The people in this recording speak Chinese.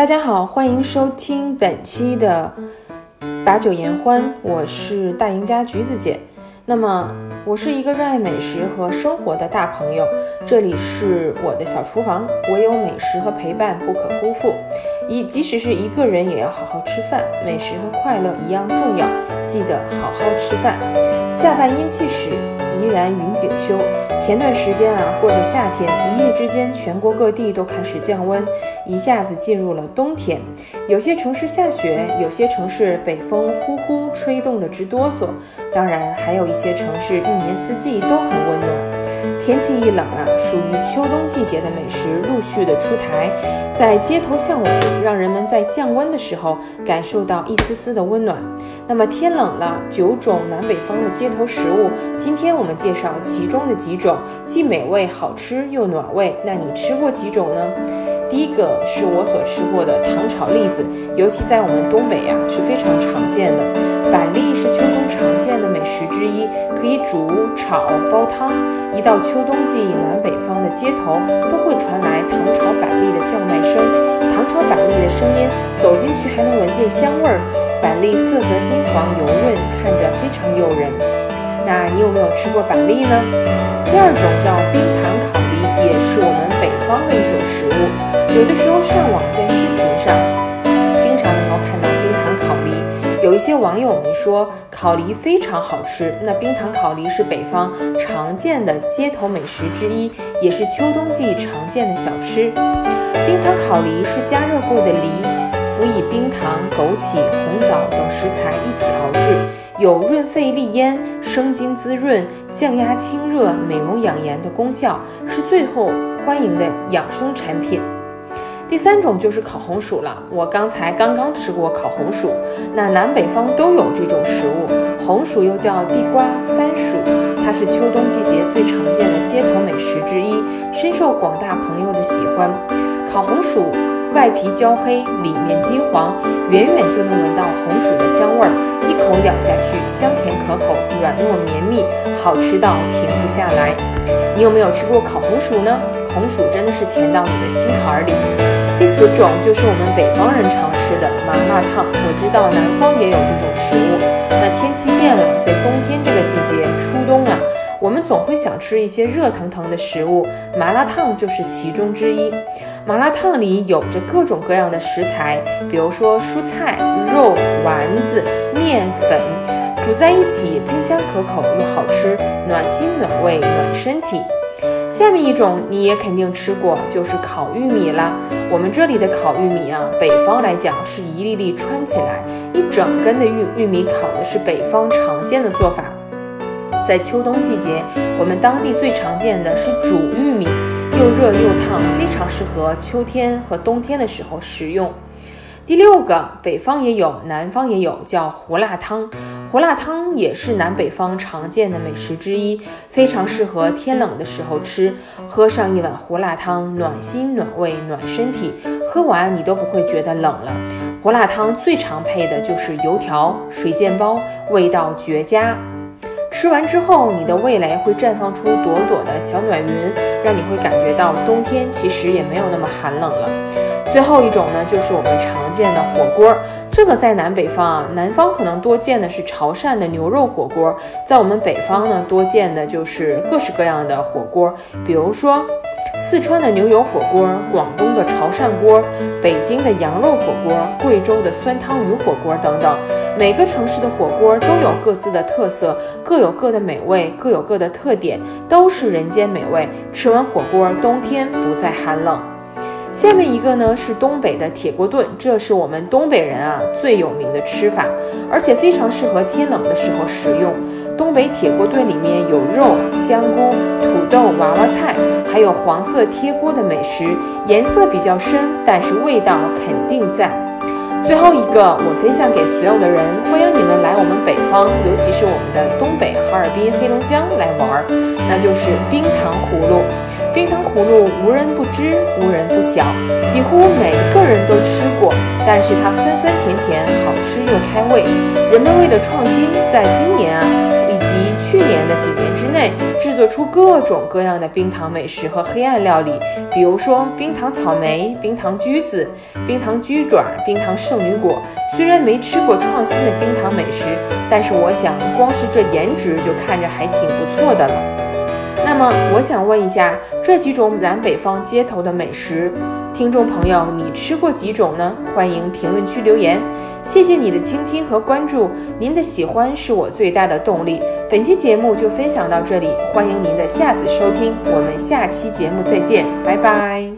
大家好，欢迎收听本期的把酒言欢，我是大赢家橘子姐。那么，我是一个热爱美食和生活的大朋友，这里是我的小厨房，唯有美食和陪伴不可辜负。一即使是一个人，也要好好吃饭，美食和快乐一样重要，记得好好吃饭。下半阴气时。依然云景秋。前段时间啊，过着夏天，一夜之间，全国各地都开始降温，一下子进入了冬天。有些城市下雪，有些城市北风呼呼吹动的直哆嗦。当然，还有一些城市一年四季都很温暖。天气一冷啊，属于秋冬季节的美食陆续的出台，在街头巷尾，让人们在降温的时候感受到一丝丝的温暖。那么天冷了，九种南北方的街头食物，今天我们介绍其中的几种，既美味好吃又暖胃。那你吃过几种呢？第一个是我所吃过的糖炒栗子，尤其在我们东北呀是非常常见的。板栗是秋冬常见的美食之一，可以煮、炒、煲汤。一到秋冬季，南北方的街头都会传来糖炒板栗的叫卖声。糖炒板栗的声音，走进去还能闻见香味儿。板栗色泽金黄油润，看着非常诱人。那你有没有吃过板栗呢？第二种叫冰糖烤，也是我们北方的一种食物。有的时候上网在视频上，经常能够看到冰糖烤梨。有一些网友们说烤梨非常好吃，那冰糖烤梨是北方常见的街头美食之一，也是秋冬季常见的小吃。冰糖烤梨是加热过的梨，辅以冰糖、枸杞、红枣等食材一起熬制，有润肺利咽、生津滋润、降压清热、美容养颜的功效，是最后欢迎的养生产品。第三种就是烤红薯了。我刚才刚刚吃过烤红薯，那南北方都有这种食物。红薯又叫地瓜、番薯，它是秋冬季节最常见的街头美食之一，深受广大朋友的喜欢。烤红薯外皮焦黑，里面金黄，远远就能闻到红薯的香味儿，一口咬下去，香甜可口，软糯绵密，好吃到停不下来。你有没有吃过烤红薯呢？红薯真的是甜到你的心坎儿里。第四种就是我们北方人常吃的麻辣烫。我知道南方也有这种食物。那天气变了，在冬天这个季节，初冬啊，我们总会想吃一些热腾腾的食物，麻辣烫就是其中之一。麻辣烫里有着各种各样的食材，比如说蔬菜、肉、丸子、面粉，煮在一起，喷香可口又好吃，暖心暖胃暖身体。下面一种你也肯定吃过，就是烤玉米啦。我们这里的烤玉米啊，北方来讲是一粒粒穿起来，一整根的玉玉米烤的是北方常见的做法。在秋冬季节，我们当地最常见的是煮玉米，又热又烫，非常适合秋天和冬天的时候食用。第六个，北方也有，南方也有，叫胡辣汤。胡辣汤也是南北方常见的美食之一，非常适合天冷的时候吃。喝上一碗胡辣汤，暖心暖胃暖身体，喝完你都不会觉得冷了。胡辣汤最常配的就是油条、水煎包，味道绝佳。吃完之后，你的味蕾会绽放出朵朵的小暖云，让你会感觉到冬天其实也没有那么寒冷了。最后一种呢，就是我们常见的火锅，这个在南北方啊，南方可能多见的是潮汕的牛肉火锅，在我们北方呢，多见的就是各式各样的火锅，比如说。四川的牛油火锅，广东的潮汕锅，北京的羊肉火锅，贵州的酸汤鱼火锅等等，每个城市的火锅都有各自的特色，各有各的美味，各有各的特点，都是人间美味。吃完火锅，冬天不再寒冷。下面一个呢是东北的铁锅炖，这是我们东北人啊最有名的吃法，而且非常适合天冷的时候食用。东北铁锅炖里面有肉、香菇、土豆、娃娃菜，还有黄色贴锅的美食，颜色比较深，但是味道肯定赞。最后一个，我分享给所有的人，欢迎你们来我们北方，尤其是我们的东北哈尔滨、黑龙江来玩儿，那就是冰糖葫芦。冰糖葫芦无人不知，无人不晓，几乎每一个人都吃过。但是它酸酸甜甜，好吃又开胃。人们为了创新，在今年啊，以及。去年的几年之内制作出各种各样的冰糖美食和黑暗料理，比如说冰糖草莓、冰糖橘子、冰糖鸡爪、冰糖圣女果。虽然没吃过创新的冰糖美食，但是我想光是这颜值就看着还挺不错的了。那么我想问一下，这几种南北方街头的美食，听众朋友，你吃过几种呢？欢迎评论区留言。谢谢你的倾听和关注，您的喜欢是我最大的动力。本期节目就分享到这里，欢迎您的下次收听，我们下期节目再见，拜拜。